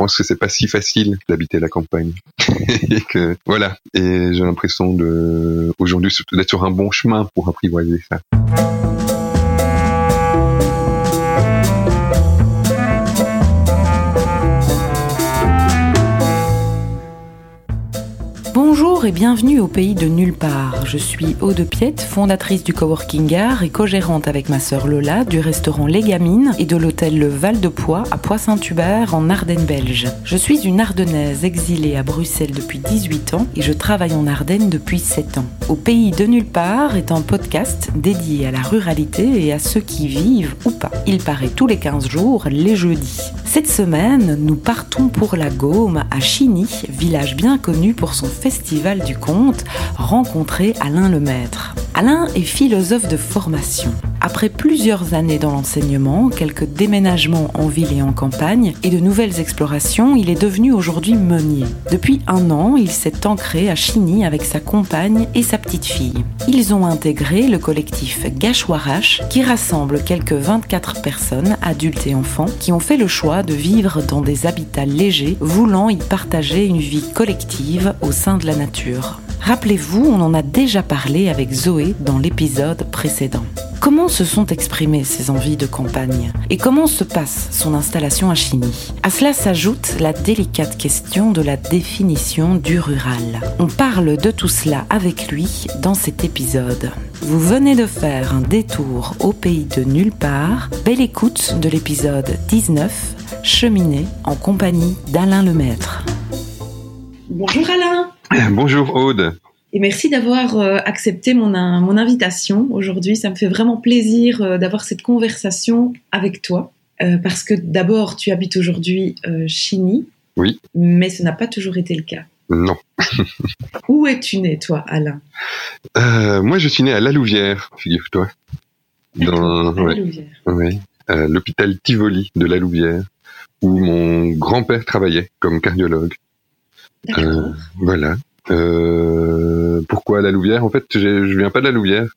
pense que c'est pas si facile d'habiter la campagne. et que voilà. Et j'ai l'impression de aujourd'hui d'être sur un bon chemin pour apprivoiser ça. Bonjour et bienvenue au pays de nulle part. Je suis Aude Piette, fondatrice du Coworking Art et co-gérante avec ma sœur Lola du restaurant Les Gamines et de l'hôtel Le Val de Poix à Poix-Saint-Hubert en Ardennes belge. Je suis une Ardennaise exilée à Bruxelles depuis 18 ans et je travaille en Ardennes depuis 7 ans. Au pays de nulle part est un podcast dédié à la ruralité et à ceux qui vivent ou pas. Il paraît tous les 15 jours, les jeudis. Cette semaine, nous partons pour la Gaume à Chigny, village bien connu pour son festival du conte, rencontrer Alain Lemaître. Alain est philosophe de formation. Après plusieurs années dans l'enseignement, quelques déménagements en ville et en campagne et de nouvelles explorations, il est devenu aujourd'hui meunier. Depuis un an, il s'est ancré à Chigny avec sa compagne et sa petite fille. Ils ont intégré le collectif Gachouarache qui rassemble quelques 24 personnes, adultes et enfants, qui ont fait le choix de vivre dans des habitats légers, voulant y partager une vie collective au sein de la nature. Rappelez-vous, on en a déjà parlé avec Zoé dans l'épisode précédent. Comment se sont exprimées ces envies de campagne? Et comment se passe son installation à Chigny? À cela s'ajoute la délicate question de la définition du rural. On parle de tout cela avec lui dans cet épisode. Vous venez de faire un détour au pays de nulle part. Belle écoute de l'épisode 19, Cheminée en compagnie d'Alain Lemaître. Bonjour Alain Bonjour Aude et merci d'avoir euh, accepté mon, mon invitation aujourd'hui. Ça me fait vraiment plaisir euh, d'avoir cette conversation avec toi. Euh, parce que d'abord, tu habites aujourd'hui Chigny. Oui. Mais ce n'a pas toujours été le cas. Non. Où es-tu né, toi, Alain? Moi, je suis né à La Louvière, figure-toi. Dans La Louvière. Oui. l'hôpital Tivoli de La Louvière, où mon grand-père travaillait comme cardiologue. D'accord. voilà. Euh, pourquoi la Louvière? En fait, je viens pas de la Louvière.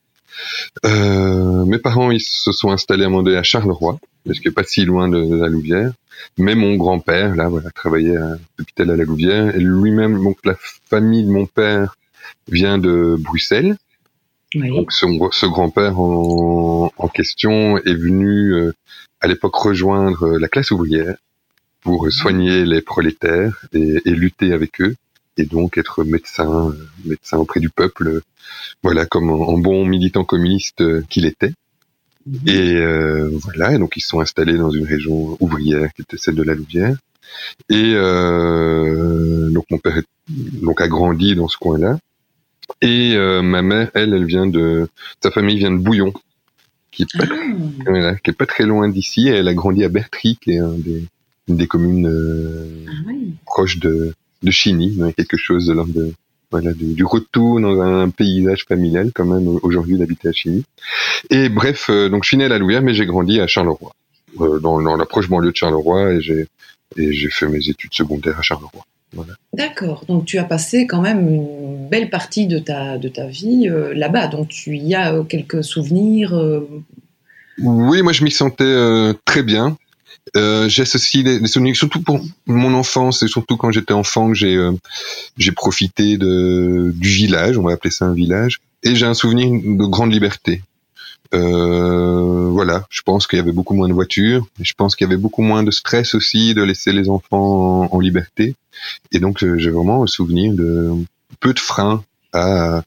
Euh, mes parents ils se sont installés à donné à Charleroi, parce que pas si loin de, la Louvière. Mais mon grand-père, là, voilà, travaillait à l'hôpital à la Louvière, et lui-même, donc la famille de mon père vient de Bruxelles. Donc ce, grand-père en, question est venu euh, à l'époque rejoindre la classe ouvrière pour soigner les prolétaires et lutter avec eux et donc être médecin, euh, médecin auprès du peuple, euh, voilà, comme en, bon militant communiste euh, qu'il était. Mhm. Et euh, voilà, et donc ils sont installés dans une région ouvrière qui était celle de la Louvière. Et euh, donc mon père donc a grandi dans ce coin-là. Et ma mère, elle, elle vient de sa famille vient de Bouillon, qui est pas, ah. qui est pas très loin d'ici. Elle a grandi à Bertry, qui est un des, une des communes ah proches de de Chigny, quelque chose de l'ordre de voilà, du, retour dans un paysage familial quand même aujourd'hui d'habiter à Chigny. Et bref, euh, donc je suis né à la Louvière, mais j'ai grandi à Charleroi, euh, dans, dans l'approche banlieue de Charleroi, et j'ai et j'ai fait mes études secondaires à Charleroi. Voilà. D'accord. Donc tu as passé quand même une belle partie de ta de ta vie euh, là-bas. Donc tu y as quelques souvenirs. Oui, moi je m'y sentais très bien. Euh, J'associe des, souvenirs, surtout pour mon enfance et surtout quand j'étais enfant, que j'ai euh, j'ai profité de du village, on va appeler ça un village, et j'ai un souvenir de grande liberté. Euh, voilà, je pense qu'il y avait beaucoup moins de voitures, je pense qu'il y avait beaucoup moins de stress aussi de laisser les enfants en, en liberté, et donc euh, j'ai vraiment un souvenir de peu de freins à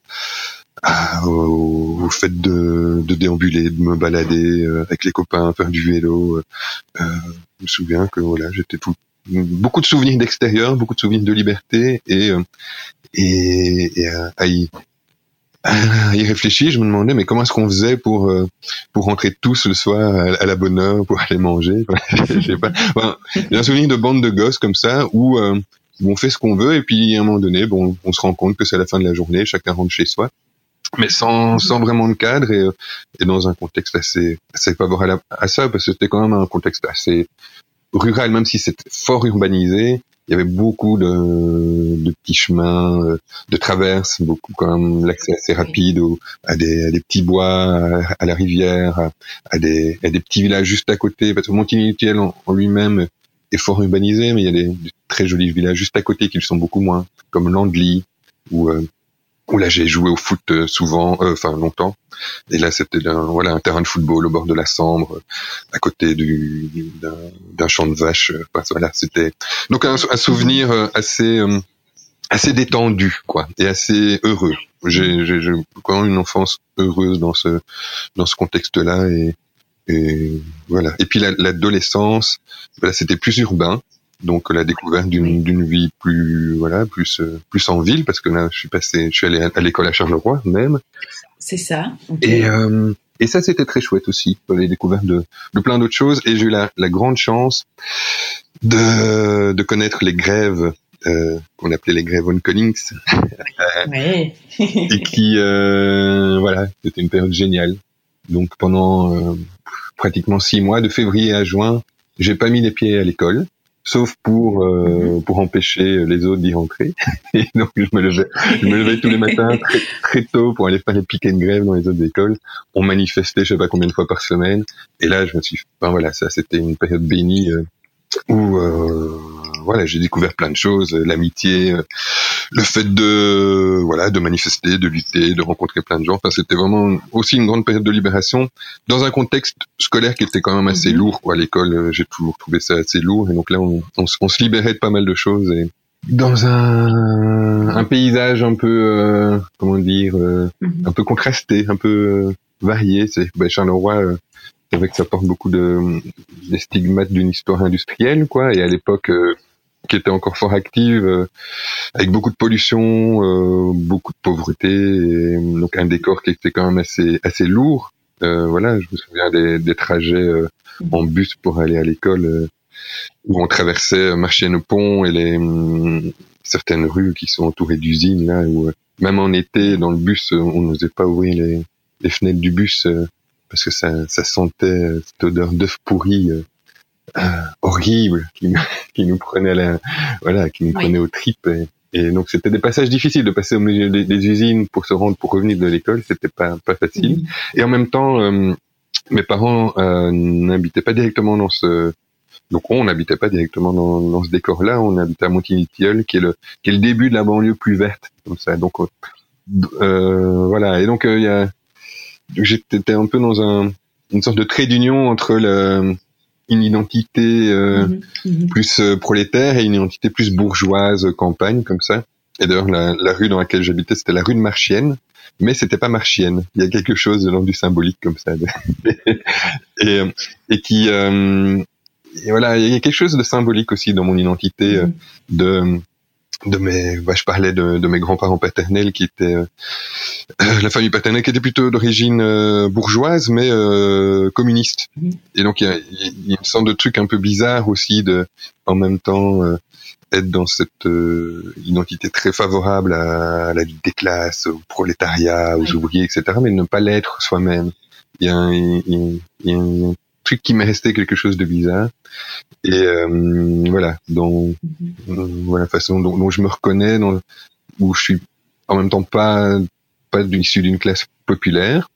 au, fait de, de, déambuler, de me balader euh, avec les copains, faire du vélo. Euh, euh, je me souviens que voilà, j'étais tout beaucoup de souvenirs d'extérieur, beaucoup de souvenirs de liberté et et, et à, y, à, y, réfléchir, je me demandais mais comment est-ce qu'on faisait pour pour rentrer tous le soir à, la bonne heure pour aller manger? J'ai pas. un souvenir de bande de gosses comme ça où on fait ce qu'on veut et puis à un moment donné, bon, on se rend compte que c'est la fin de la journée, chacun rentre chez soi mais sans, sans vraiment de cadre et, et dans un contexte assez, assez favorable à, ça, parce que c'était quand même un contexte assez rural, même si c'était fort urbanisé. Il y avait beaucoup de, de petits chemins, euh, de traverses, beaucoup quand même l'accès assez rapide à, des, à des petits bois, à, la rivière, à, des, à des petits villages juste à côté. Parce que Montigny en, en lui-même est fort urbanisé, mais il y a des, très jolis villages juste à côté qui le sont beaucoup moins, comme Landly, où, euh, où là j'ai joué au foot euh, souvent, euh, enfin longtemps. Et là c'était un, voilà un terrain de football au bord de la Sambre, à côté du d'un champ de vaches. voilà, c'était donc un, un, souvenir assez assez détendu quoi et assez heureux. J'ai j'ai quand même une enfance heureuse dans ce dans ce contexte-là et et voilà. Et puis l'adolescence, voilà, c'était plus urbain, donc la découverte d'une d'une vie plus voilà plus euh, plus en ville parce que là je suis passé, je suis allé à, l'école à Charleroi même. C'est ça. Et euh, et ça c'était très chouette aussi, les découvertes de de plein d'autres choses. Et j'ai eu la, la grande chance de de connaître les grèves euh, qu'on appelait les grèves on Collins, et qui euh, voilà, c'était une période géniale. Donc pendant euh, pratiquement six mois, de février à juin, j'ai pas mis les pieds à l'école, sauf pour euh, pour empêcher les autres d'y rentrer. Et donc je me levais, je me levais tous les matins très, très tôt pour aller faire les piquets de grève dans les autres écoles. On manifestait, je sais pas combien de fois par semaine. Et là, je me suis, enfin voilà, ça c'était une période bénie euh, où euh, voilà, j'ai découvert plein de choses, euh, l'amitié, euh, le fait de voilà, de manifester, de lutter, de rencontrer plein de gens. Enfin, c'était vraiment aussi une grande période de libération dans un contexte scolaire qui était quand même assez mhm. lourd. Quoi, à l'école, euh, j'ai toujours trouvé ça assez lourd, et donc là, on, on, se libérait de pas mal de choses et dans un, un paysage un peu comment dire mhm. un peu contrasté, un peu varié. C'est ben, Charleroi c'est vrai que ça porte beaucoup de des stigmates d'une histoire industrielle, quoi. Et à l'époque, qui était encore fort active, euh, avec beaucoup de pollution, euh, beaucoup de pauvreté, et, donc un décor qui était quand même assez assez lourd. Euh, voilà, je me souviens des, des trajets en bus pour aller à l'école où on traversait Marchienne pont et les hum, certaines rues qui sont entourées d'usines là où même en été dans le bus on n'osait pas ouvrir les, les fenêtres du bus parce que ça, ça sentait cette odeur d'œuf pourri euh, horrible qui, qui nous prenait la, voilà, qui nous prenait aux tripes. Et, donc c'était des passages difficiles de passer au milieu des, usines pour se rendre, pour revenir de l'école, c'était pas pas facile. Mm. Et en même temps, euh, mes parents euh, n'habitaient pas directement dans ce donc on n'habitait pas directement dans, dans ce décor-là, on habitait à Montigny-Tilleul, qui est le qui est le début de la banlieue plus verte, comme ça. Donc euh, voilà. Et donc il y a j'étais un peu dans un une sorte de trait d'union entre le une identité euh, mhm. Mhm. plus euh, prolétaire et une identité plus bourgeoise euh, campagne comme ça. Et d'ailleurs la, la, rue dans laquelle j'habitais c'était la rue de Marchienne, mais c'était pas Marchienne. Il y a quelque chose de du symbolique comme ça et, et qui et voilà il y a quelque chose de symbolique aussi dans mon identité mhm. de de mes, bah, je parlais de, de mes grands-parents paternels qui étaient euh, la famille paternelle qui était plutôt d'origine euh, bourgeoise mais euh, communiste. Et donc il y a, y a, une sorte de truc un peu bizarre aussi de, en même temps, euh, être dans cette identité très favorable à, la lutte des classes, au prolétariat, aux ouvriers, etc. Mais ne pas l'être soi-même. Il y a, il y a un truc qui m'est resté quelque chose de bizarre. Et euh, voilà, dans, mhm. voilà façon dont, dont, je me reconnais, dans, où je suis en même temps pas pas issu d'une classe populaire.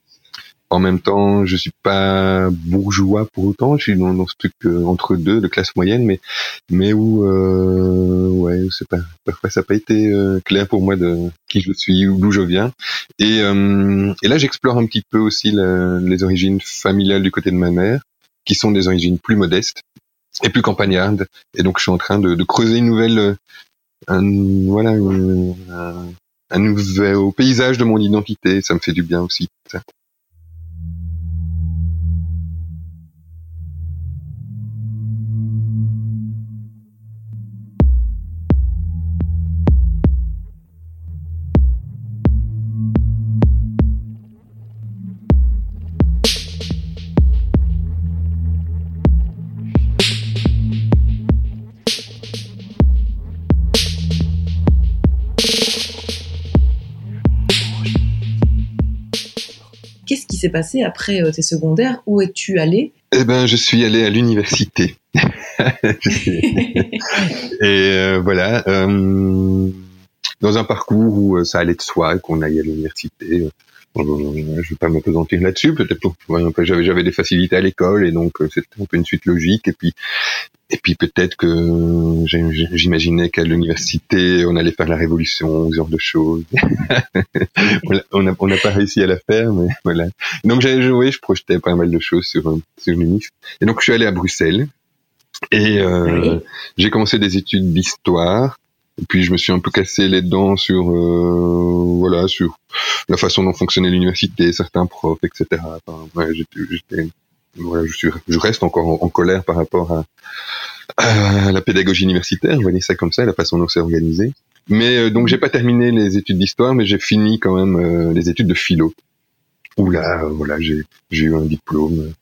En même temps, je suis pas bourgeois pour autant. Je suis dans, dans ce truc euh, entre deux, de classe moyenne, mais mais où euh, ouais, c'est pas parfois ça n'a pas été euh, clair pour moi de qui je suis ou d'où je viens. Et euh, et là, j'explore un petit peu aussi la, les origines familiales du côté de ma mère qui sont des origines plus modestes et plus campagnardes. Et donc, je suis en train de, creuser une nouvelle, euh, un, voilà, un, un nouveau paysage de mon identité. Ça me fait du bien aussi. S'est passé après euh, tes secondaires? Où es-tu allé? Eh ben, je suis allé à l'université. et euh, voilà, euh, dans un parcours où ça allait de soi qu'on aille à l'université. Je ne vais pas m'apesantir là-dessus. Peut-être que j'avais j'avais des facilités à l'école et donc c'était un peu une suite logique. Et puis et puis peut-être que j'imaginais qu'à l'université on allait faire la révolution, ce genre de choses. on n'a on pas réussi à la faire, mais voilà. Donc j'ai joué, je projetais pas mal de choses sur sur l'UNIF. Et donc je suis allé à Bruxelles et euh, j'ai commencé des études d'histoire. Et puis je me suis un peu cassé les dents sur euh, voilà sur la façon dont fonctionnait l'université, certains profs, etc. Enfin, ouais, j'étais, voilà, je suis, je reste encore en, colère par rapport à, à, la pédagogie universitaire, vous voyez ça comme ça, la façon dont c'est organisé. Mais euh, donc j'ai pas terminé les études d'histoire, mais j'ai fini quand même euh, les études de philo. Où là, voilà, j'ai eu un diplôme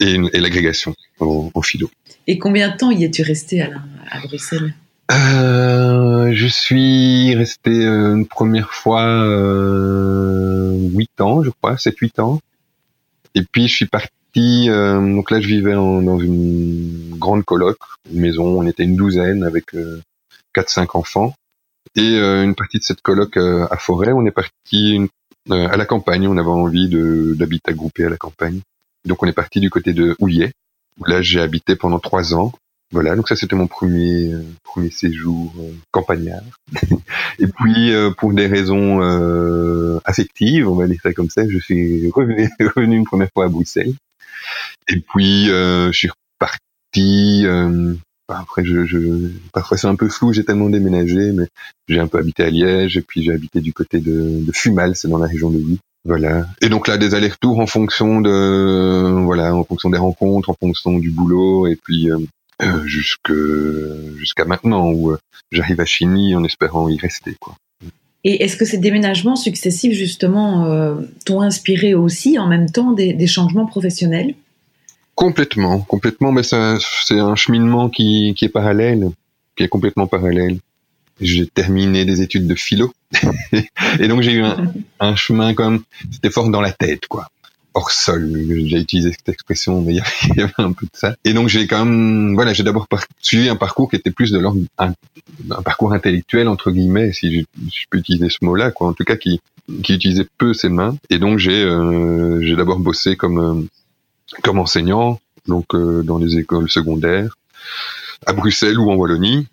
et, et l'agrégation en, en philo. Et combien de temps y es-tu resté à, à Bruxelles? Euh, Je suis resté euh, une première fois euh, 8 ans, je crois, 7-8 ans. Et puis je suis parti, euh, donc là je vivais en, dans une grande coloc, une maison, on était une douzaine avec euh, 4-5 enfants. Et euh, une partie de cette coloc à Forêt, on est parti à la campagne, on avait envie d'habiter groupé à la campagne. Donc on est parti du côté de Houillet, Là, j'ai habité pendant trois ans. Voilà, donc ça c'était mon premier euh, premier séjour euh, campagnard. et puis euh, pour des raisons affectives, on va dire ça comme ça, je suis revenu, revenu une première fois à Bruxelles. Et puis je suis reparti. après, je, je parfois c'est un peu flou, j'ai tellement déménagé, mais j'ai un peu habité à Liège et puis j'ai habité du côté de, de Fumal, c'est dans la région de Huy. Voilà. Et donc là, des allers-retours en fonction de, voilà, en fonction des rencontres, en fonction du boulot, et puis euh, euh jusque jusqu'à maintenant où euh, j'arrive à Chigny en espérant y rester, quoi. Et est-ce que ces déménagements successifs justement euh, t'ont inspiré aussi en même temps des, des changements professionnels? Complètement, complètement. Mais c'est un cheminement qui, qui est parallèle, qui est complètement parallèle j'ai terminé des études de philo et donc j'ai eu un, un, chemin comme c'était fort dans la tête quoi hors sol j'ai utilisé cette expression mais il y avait un peu de ça. Et donc j'ai quand même voilà j'ai d'abord suivi un parcours qui était plus de l'ordre un, parcours intellectuel entre guillemets si je, je, peux utiliser ce mot là quoi en tout cas qui qui utilisait peu ses mains. Et donc j'ai euh, d'abord bossé comme euh, comme enseignant donc euh, dans les écoles secondaires à Bruxelles ou en Wallonie.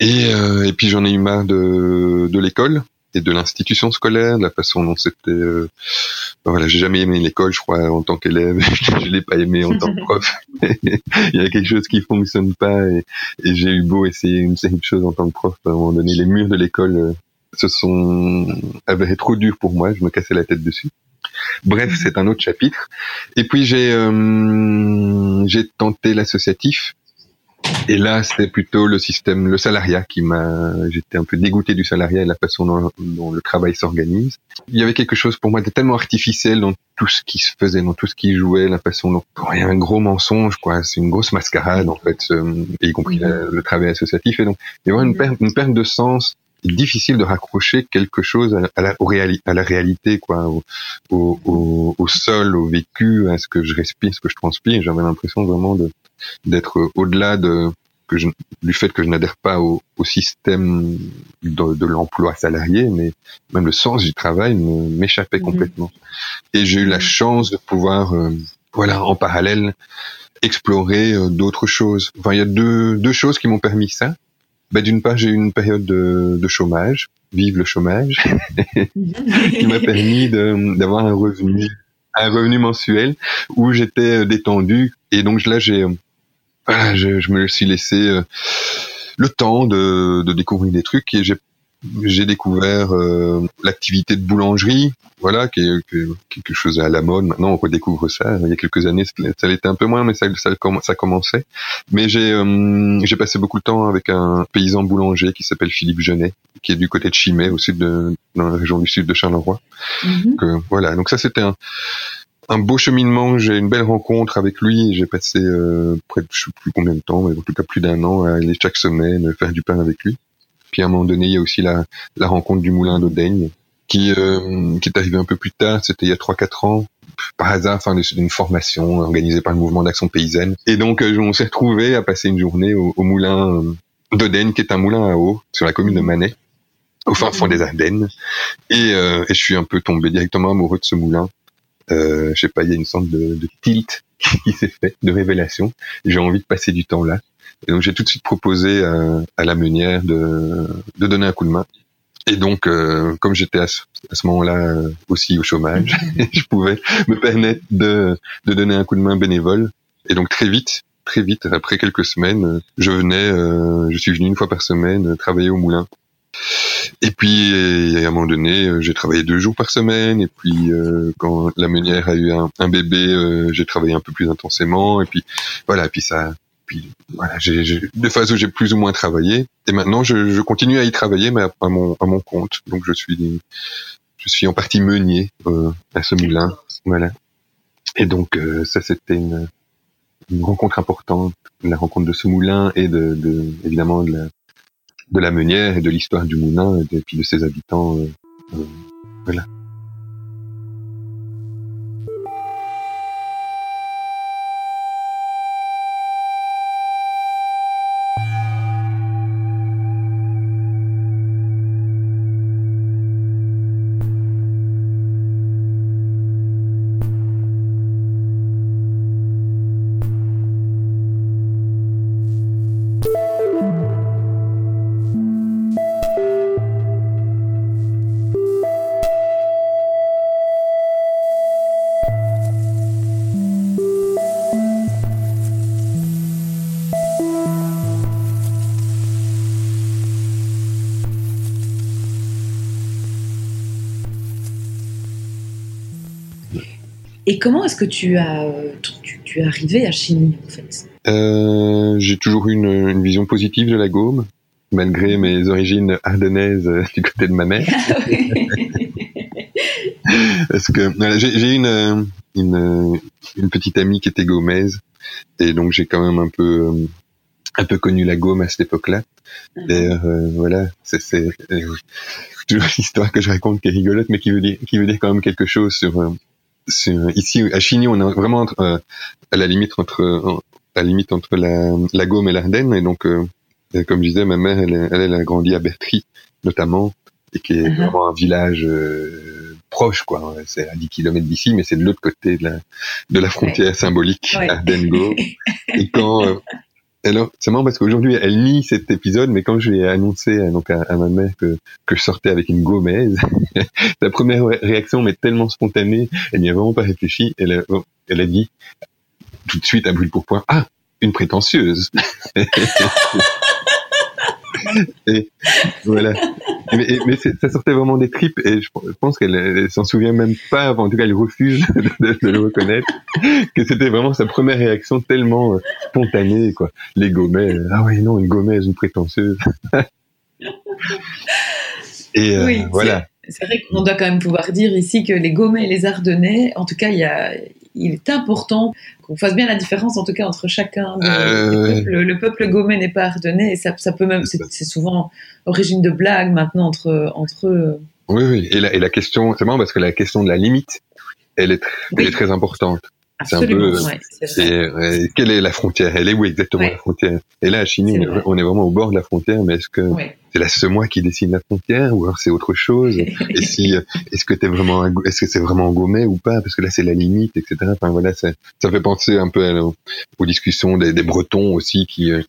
Et, euh, et puis j'en ai eu marre de, de l'école et de l'institution scolaire, de la façon dont c'était. Euh, voilà, j'ai jamais aimé l'école, je crois, en tant qu'élève. je l'ai pas aimé en tant que prof. Il y a quelque chose qui fonctionne pas et, et j'ai eu beau essayer une série de choses en tant que prof. À un moment donné, les murs de l'école euh, se sont avérés trop durs pour moi. Je me cassais la tête dessus. Bref, c'est un autre chapitre. Et puis j'ai euh, j'ai tenté l'associatif et là, c'était plutôt le système, le salariat qui m'a, j'étais un peu dégoûté du salariat et de la façon dont, le travail s'organise. Il y avait quelque chose pour moi de tellement artificiel dans tout ce qui se faisait, dans tout ce qui jouait, la façon dont il y avait un gros mensonge, quoi. C'est une grosse mascarade, en fait, y compris le travail associatif. Et donc, il y avait une perte, une perte de sens difficile de raccrocher quelque chose à, la, à la réalité, quoi, au, au, au, sol, au vécu, à ce que je respire, ce que je transpire. J'avais l'impression vraiment de d'être au-delà de que je, du fait que je n'adhère pas au, au système de, de l'emploi salarié, mais même le sens du travail m'échappait mhm. complètement. Et j'ai eu la chance de pouvoir, euh, voilà, en parallèle, explorer euh, d'autres choses. Enfin, il y a deux, deux choses qui m'ont permis ça. Bah, d'une part, j'ai eu une période de, de chômage, vive le chômage, qui m'a permis d'avoir un revenu, un revenu mensuel où j'étais détendu. Et donc là, j'ai voilà, je, je, me suis laissé euh, le temps de, de, découvrir des trucs et j'ai j'ai découvert euh, l'activité de boulangerie, voilà, qui est, quelque chose à la mode. Maintenant, on redécouvre ça. Il y a quelques années, ça l'était un peu moins, mais ça, ça, ça commençait. Mais j'ai euh, j'ai passé beaucoup de temps avec un paysan boulanger qui s'appelle Philippe Genet, qui est du côté de Chimay, au sud de dans la région du sud de Charleroi. Mm voilà, donc ça c'était un un beau cheminement. J'ai une belle rencontre avec lui. J'ai passé euh, près de je sais plus combien de temps, mais en tout cas plus d'un an à aller chaque semaine faire du pain avec lui. Puis à un moment donné, il y a aussi la, la rencontre du moulin d'Audaigne qui euh, qui est arrivé un peu plus tard. C'était il y a trois quatre ans par hasard, enfin d'une formation organisée par le mouvement d'action paysanne. Et donc euh, on s'est retrouvé à passer une journée au, moulin euh, d'Audaigne, qui est un moulin à eau sur la commune de Manet. au fin fond des Ardennes. Et, euh, et, je suis un peu tombé directement amoureux de ce moulin. Euh, je sais pas, il y a une sorte de, de tilt qui s'est fait, de révélation. J'ai envie de passer du temps là. Et donc j'ai tout de suite proposé à, à la meunière de, de donner un coup de main. Et donc, euh, comme j'étais à ce, ce moment-là euh, aussi au chômage, je pouvais me permettre de, de donner un coup de main bénévole. Et donc très vite, très vite, après quelques semaines, je venais, euh, je suis venu une fois par semaine travailler au moulin. Et puis, à un moment donné, j'ai travaillé deux jours par semaine. Et puis, quand la meunière a eu un, un bébé, j'ai travaillé un peu plus intensément. Et puis, voilà. Et puis ça, puis voilà, j'ai des phases où j'ai plus ou moins travaillé. Et maintenant, je, je, continue à y travailler, mais à, mon, à mon compte. Donc, je suis, je suis en partie meunier euh, à ce moulin. Voilà. Et donc, euh, ça, c'était une, une, rencontre importante, la rencontre de ce moulin et de, de évidemment de la, de la meunière et de l'histoire du moulin et, puis de ses habitants. Euh, euh voilà. Comment est-ce que tu as, tu, tu, es arrivé à Chigny en fait? Euh, J'ai toujours eu une, une, vision positive de la Gaume, malgré mes origines ardennaises euh, du côté de ma mère. Parce que j'ai une, euh, une, une petite amie qui était gaumaise, et donc j'ai quand même un peu un peu connu la Gaume à cette époque-là. D'ailleurs, euh, voilà, c'est toujours l'histoire que je raconte qui est rigolote, mais qui veut dire qui veut dire quand même quelque chose sur ici à Chigny, on est vraiment euh, à la limite entre à la limite entre la, la Gaume et l'Ardenne. Et donc, euh, comme je disais, ma mère, elle, elle, elle, a grandi à Bertry, notamment, et qui est uh-huh. vraiment un village euh, proche, quoi. C'est à 10 km d'ici, mais c'est de l'autre côté de la, de la frontière ouais. symbolique, ouais. Ardenne-Gaume. et quand, euh, alors, c'est marrant parce qu'aujourd'hui, elle nie cet épisode, mais quand je lui ai annoncé donc, à, ma mère que, que je sortais avec une gommaise, sa première réaction m'est tellement spontanée, elle n'y a vraiment pas réfléchi, elle a, elle a dit tout de suite à brûle pour point, ah, une prétentieuse. et voilà. Mais, mais ça sortait vraiment des tripes et je pense qu'elle s'en souvient même pas, en tout cas elle refuse de, de le reconnaître, que c'était vraiment sa première réaction tellement euh, spontanée, quoi. Les gommets, ah oui, non, une gommaise, une prétentieuse. et euh, oui, voilà. C'est vrai qu'on doit quand même pouvoir dire ici que les Gommets et les Ardennais, en tout cas, il y a, il est important qu'on fasse bien la différence, en tout cas, entre chacun euh... peuples. Le peuple gomet n'est pas ardennais, et ça, ça peut même, c'est souvent origine de blague maintenant entre, entre eux. Oui, oui. Et la, et la question, c'est marrant parce que la question de la limite, elle est, oui. elle est très importante. C'est un peu, ouais, c'est euh, quelle est la frontière? Elle est où exactement ouais. la frontière? Et là, à Chine, on est, on est, vraiment au bord de la frontière, mais est-ce que ouais. c'est la semois qui dessine la frontière ou alors c'est autre chose? Et si, est-ce que t'es vraiment, est-ce que c'est vraiment gommé ou pas? Parce que là, c'est la limite, etc. Enfin voilà, ça, ça fait penser un peu à, aux discussions des, des, Bretons aussi qui euh,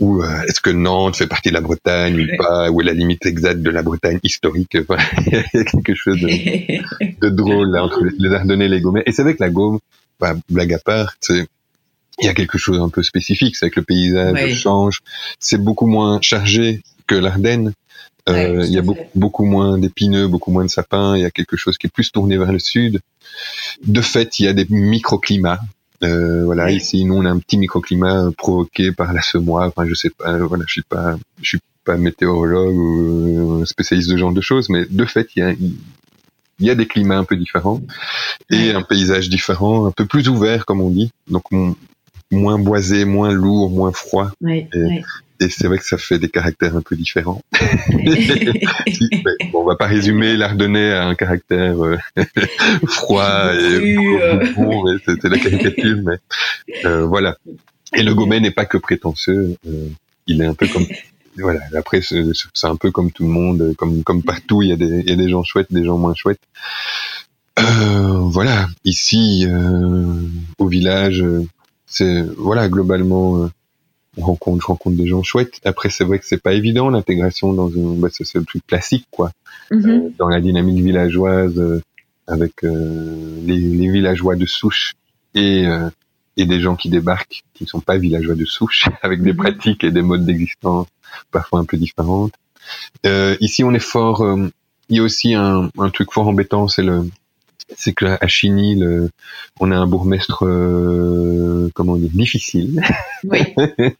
ou euh, est-ce que Nantes fait partie de la Bretagne ou pas, ou est la limite exacte de la Bretagne historique? Enfin, Il y a quelque chose de, de drôle là, entre les Ardennais et les Gaumais. Et c'est vrai que la Gaume, bah, blague à part, il y a quelque chose un peu spécifique, c'est que le paysage change, c'est beaucoup moins chargé que l'Ardenne. Euh, ouais, il y a beaucoup, beaucoup moins d'épineux, beaucoup moins de sapins. Il y a quelque chose qui est plus tourné vers le sud. De fait, il y a des microclimats euh, voilà, oui. ici, nous, on a un petit microclimat provoqué par la semois. Enfin, je sais pas, voilà, je suis pas, je suis pas météorologue ou spécialiste de ce genre de choses, mais de fait, il y a, il y a des climats un peu différents et un paysage différent, un peu plus ouvert, comme on dit. Donc, moins boisé, moins lourd, moins froid. Oui, et, oui. Et c'est vrai que ça fait des caractères un peu différents. bon, on va pas résumer l'Ardennais à un caractère euh, froid et bon, euh... c'est la caricature, mais euh, voilà. Et le Gomet n'est pas que prétentieux, euh, il est un peu comme voilà. Après, c'est un peu comme tout le monde, comme comme partout, il y a des il y a des gens chouettes, des gens moins chouettes. Euh, voilà. Ici, euh, au village, c'est voilà globalement. On rencontre, je rencontre des gens chouettes. Après, c'est vrai que c'est pas évident l'intégration dans une, bah, c'est le truc classique, quoi. Mm-hmm. dans la dynamique villageoise, avec les, les, villageois de souche et et des gens qui débarquent, qui ne sont pas villageois de souche, avec des pratiques et des modes d'existence parfois un peu différentes. Euh, ici, on est fort. Euh, il y a aussi un, un truc fort embêtant, c'est le, c'est que à Chigny, le, on a un bourgmestre, euh, comment dire, difficile, oui.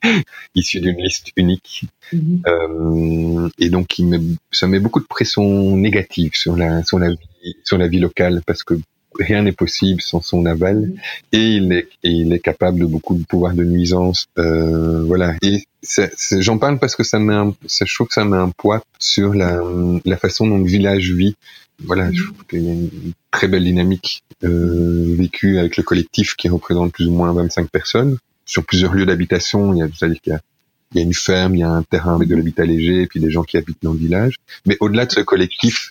issu d'une liste unique, mm-hmm. euh, et donc il met, ça met beaucoup de pression négative sur la sur la vie sur la vie locale parce que rien n'est possible sans son aval mm. et il est, et il est capable de beaucoup de pouvoir de nuisance euh, voilà et j'en parle parce que ça met un, ça, je trouve que ça met un poids sur la, la façon dont le village vit voilà je trouve qu'il y a une très belle dynamique euh, vécue avec le collectif qui représente plus ou moins 25 personnes sur plusieurs lieux d'habitation il y a c'est-à-dire qu'il y a il y a une ferme, il y a un terrain avec de l'habitat léger, et puis des gens qui habitent dans le village. Mais au-delà de ce collectif,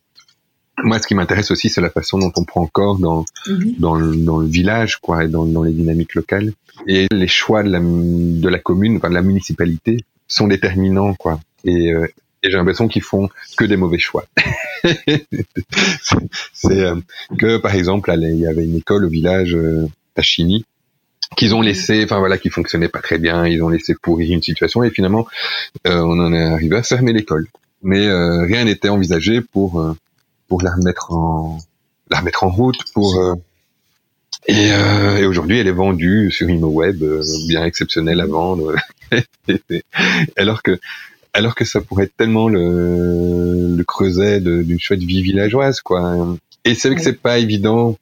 moi, ce qui m'intéresse aussi, c'est la façon dont on prend corps dans mhm. dans, le, dans le village, quoi, et dans, dans les dynamiques locales. Et les choix de la, de la commune, enfin de la municipalité, sont déterminants, quoi. Et, euh, et j'ai l'impression qu'ils font que des mauvais choix. c'est euh, que, par exemple, il y avait une école au village euh, Chigny qu'ils ont laissé, enfin voilà, qui fonctionnait pas très bien, ils ont laissé pourrir une situation et finalement, euh, on en est arrivé à fermer l'école. Mais euh, rien n'était envisagé pour euh, pour la remettre en la remettre en route pour euh, et, euh, et aujourd'hui elle est vendue sur ImoWeb euh, bien exceptionnelle à vendre alors que alors que ça pourrait être tellement le, le creuset d'une chouette vie villageoise quoi. Et c'est vrai que c'est pas évident.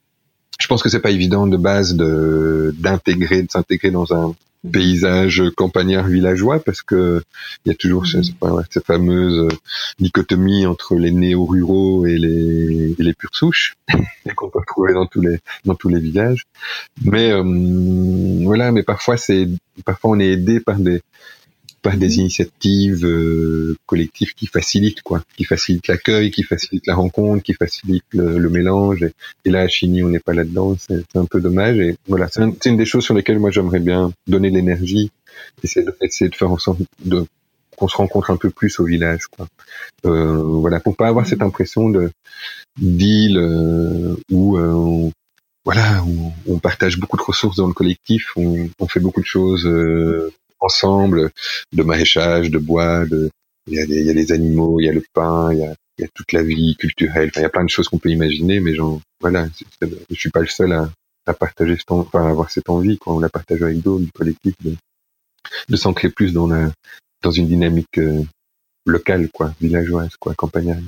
Je pense que c'est pas évident de base de d'intégrer de s'intégrer dans un paysage campagnard villageois parce que il y a toujours cette, mhm. cette fameuse dichotomie entre les néo-ruraux et les, et les pures souches qu'on peut trouver dans tous les dans tous les villages. Mais euh, voilà mais parfois c'est parfois on est aidé par des par des initiatives euh, collectives qui facilitent quoi, qui facilitent l'accueil, qui facilitent la rencontre, qui facilitent le, mélange. Et, là, à Chigny, on n'est pas là-dedans, c'est un peu dommage. Et voilà, c'est une des choses sur lesquelles moi j'aimerais bien donner l'énergie, essayer de, faire en sorte de qu'on se rencontre un peu plus au village, quoi. Euh, voilà, pour pas avoir cette impression de d'île euh, où euh, voilà, où on partage beaucoup de ressources dans le collectif, on, on fait beaucoup de choses euh, ensemble de maraîchage, de bois, de il y a des, il y a les animaux, il y a le pain, il y a, il y a toute la vie culturelle. Enfin, il y a plein de choses qu'on peut imaginer, mais genre, voilà, je suis pas le seul à, à partager cette, enfin, à avoir cette envie, quoi. On la partage avec d'autres du collectif de, de s'ancrer plus dans la, dans une dynamique euh, locale, quoi, villageoise, quoi, campagnarde.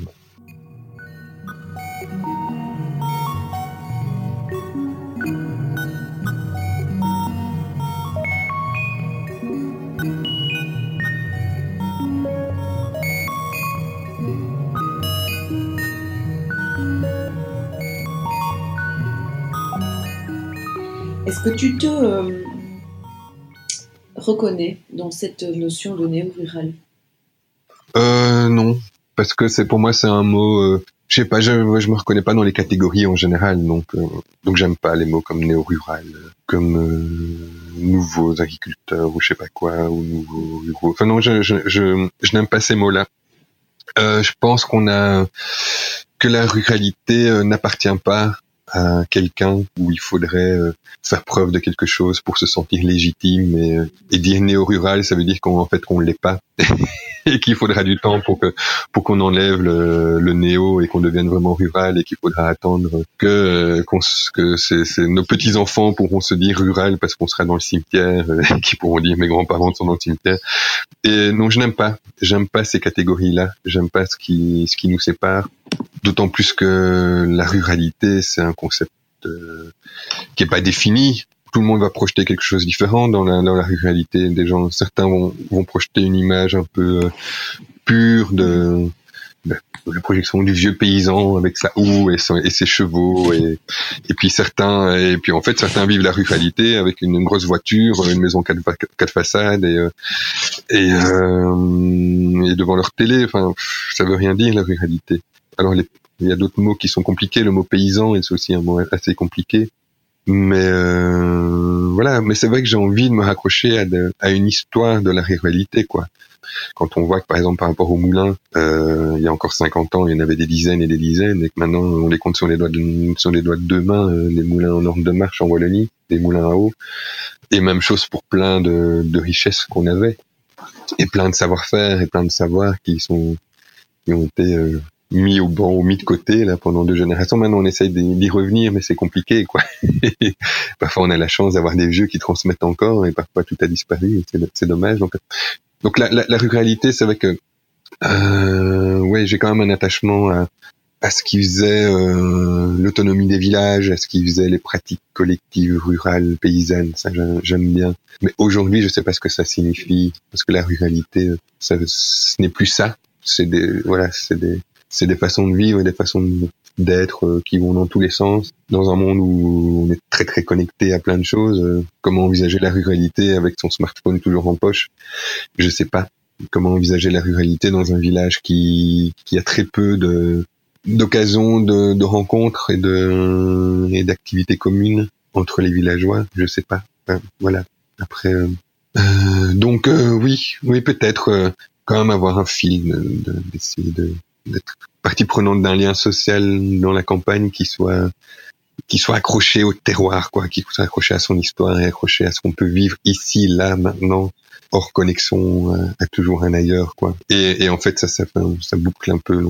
Est-ce que tu te euh, reconnais dans cette notion de néo-rural? Euh, Non, parce que c'est pour moi c'est un mot. Euh, je sais pas, je, me reconnais pas dans les catégories en général, donc euh, donc j'aime pas les mots comme néo-rural, comme nouveaux agriculteurs ou je sais pas quoi ou nouveaux ruraux. Enfin non, je je je, je n'aime pas ces mots-là. je pense qu'on a que la ruralité n'appartient pas à quelqu'un où il faudrait euh, faire preuve de quelque chose pour se sentir légitime et, euh, et dire néo-rural, ça veut dire qu'en fait qu'on l'est pas. Et qu'il faudra du temps pour que pour qu'on enlève le, le, néo et qu'on devienne vraiment rural et qu'il faudra attendre que euh, qu'on que c'est, nos petits enfants pourront se dire rural parce qu'on sera dans le cimetière et qui pourront dire mes grands-parents sont dans le cimetière. Et non je n'aime pas. J'aime pas ces catégories là j'aime pas ce qui ce qui nous sépare D'autant plus que la ruralité, c'est un concept euh, qui est pas défini. Tout le monde va projeter quelque chose de différent dans la, dans ruralité. Des gens, certains vont, vont projeter une image un peu euh, pure de la projection du vieux paysan avec sa houe et, et ses chevaux et, puis certains et puis en fait certains vivent la ruralité avec une, grosse voiture, une maison quatre, quatre façades et et, euh, et devant leur télé. Enfin, ça veut rien dire la ruralité. Alors il y a d'autres mots qui sont compliqués. Le mot paysan est aussi un mot assez compliqué. Mais euh, voilà, mais c'est vrai que j'ai envie de me raccrocher à, une histoire de la ruralité, quoi. Quand on voit que par exemple par rapport aux moulins, euh, il y a encore 50 ans, il y en avait des dizaines et des dizaines, et que maintenant on les compte sur les doigts de, sur les doigts de deux mains, euh, les moulins en norme de marche en Wallonie, les moulins à eau, et même chose pour plein de, de richesses qu'on avait, et plein de savoir-faire et plein de savoirs qui sont qui ont été euh, mis au banc ou mis de côté là pendant deux générations. Maintenant, on essaye d'y revenir, mais c'est compliqué, quoi. parfois, on a la chance d'avoir des vieux qui transmettent encore, et parfois tout a disparu. C'est dommage. Donc, donc la, la, la ruralité, c'est vrai que euh, ouais, j'ai quand même un attachement à, à ce qui faisait euh, l'autonomie des villages, à ce qui faisait les pratiques collectives rurales, paysannes. Ça, j'aime bien. Mais aujourd'hui, je sais pas ce que ça signifie, parce que la ruralité, ça, ce n'est plus ça. C'est des, voilà, c'est des, c'est des façons de vivre et des façons d'être euh, qui vont dans tous les sens. Dans un monde où on est très très connecté à plein de choses, euh, comment envisager la ruralité avec son smartphone toujours en poche Je sais pas. Comment envisager la ruralité dans un village qui, qui a très peu de d'occasions de, de rencontres et de et d'activités communes entre les villageois Je sais pas. voilà. Après, euh, donc oui, oui peut-être quand même avoir un film, d'essayer de, d'être partie prenante d'un lien social dans la campagne qui soit qui soit accroché au terroir, quoi, qui soit accroché à son histoire et accroché à ce qu'on peut vivre ici, là, maintenant, hors connexion euh, à, toujours un ailleurs, quoi. Et, et en fait, ça, ça, ça boucle un peu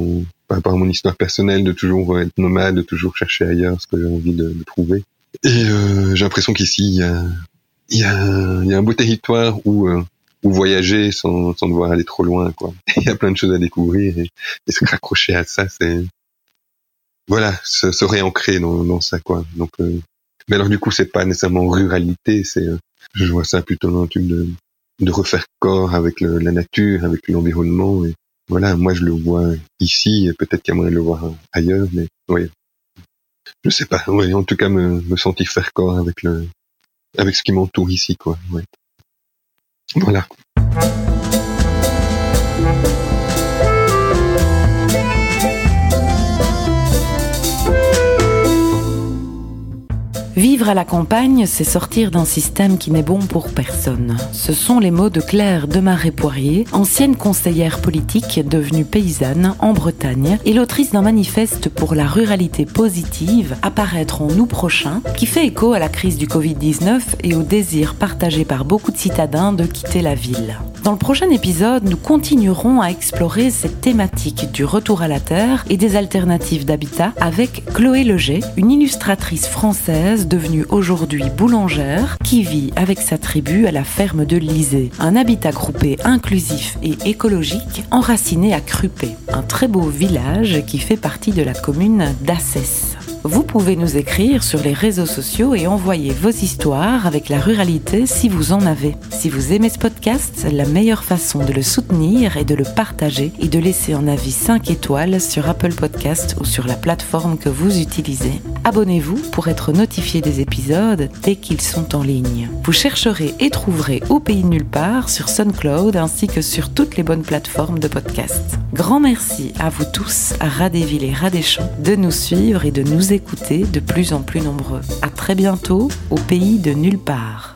par rapport à mon histoire personnelle de toujours être nomade, de toujours chercher ailleurs ce que j'ai envie de, de, trouver. Et euh, j'ai l'impression qu'ici, il y a, y, a, y a un beau territoire où euh, ou voyager sans, sans devoir aller trop loin quoi. Il y a plein de choses à découvrir et, se raccrocher à ça c'est voilà se, se réancrer dans, dans ça quoi. Donc euh, mais alors du coup c'est pas nécessairement ruralité c'est euh, je vois ça plutôt dans un truc de de refaire corps avec le, la nature avec l'environnement et voilà moi je le vois ici et peut-être qu'il y a moyen de le voir ailleurs mais oui je sais pas ouais en tout cas me, me sentir faire corps avec le avec ce qui m'entoure ici quoi ouais voilà. Vivre à la campagne, c'est sortir d'un système qui n'est bon pour personne. Ce sont les mots de Claire Demaré-Poirier, ancienne conseillère politique devenue paysanne en Bretagne et l'autrice d'un manifeste pour la ruralité positive à paraître en août prochain, qui fait écho à la crise du Covid-19 et au désir partagé par beaucoup de citadins de quitter la ville. Dans le prochain épisode, nous continuerons à explorer cette thématique du retour à la terre et des alternatives d'habitat avec Chloé Leger, une illustratrice française devenue aujourd'hui boulangère, qui vit avec sa tribu à la ferme de Lisée. Un habitat groupé inclusif et écologique enraciné à Crupé, un très beau village qui fait partie de la commune d'Assès. Vous pouvez nous écrire sur les réseaux sociaux et envoyer vos histoires avec la ruralité si vous en avez. Si vous aimez ce podcast, la meilleure façon de le soutenir est de le partager et de laisser un avis 5 étoiles sur Apple Podcast ou sur la plateforme que vous utilisez. Abonnez-vous pour être notifié des épisodes dès qu'ils sont en ligne. Vous chercherez et trouverez Au pays nulle part sur SoundCloud ainsi que sur toutes les bonnes plateformes de podcast. Grand merci à vous tous, à Radéville et Radéchamps, de nous suivre et de nous écouter de plus en plus nombreux. À très bientôt au pays de nulle part.